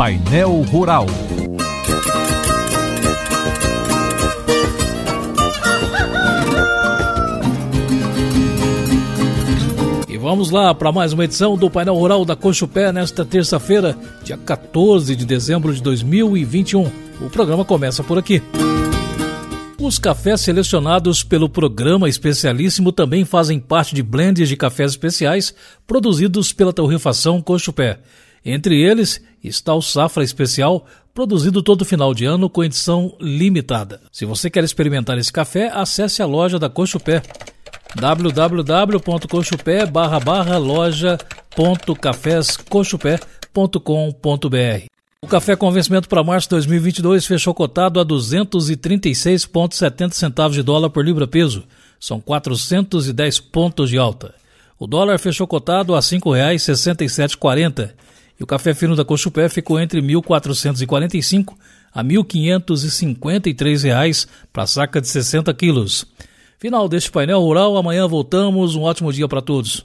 Painel Rural. E vamos lá para mais uma edição do Painel Rural da Cochupé nesta terça-feira, dia 14 de dezembro de 2021. O programa começa por aqui. Os cafés selecionados pelo programa especialíssimo também fazem parte de blends de cafés especiais produzidos pela torrefação Cochupé. Entre eles está o Safra Especial, produzido todo final de ano com edição limitada. Se você quer experimentar esse café, acesse a loja da Cochupé www.cochupé barra o café com vencimento para março de 2022 fechou cotado a 236,70 centavos de dólar por libra-peso. São 410 pontos de alta. O dólar fechou cotado a R$ 5,6740 e o café fino da Cochupé ficou entre 1.445 a 1.553 reais para saca de 60 quilos. Final deste painel rural, amanhã voltamos. Um ótimo dia para todos.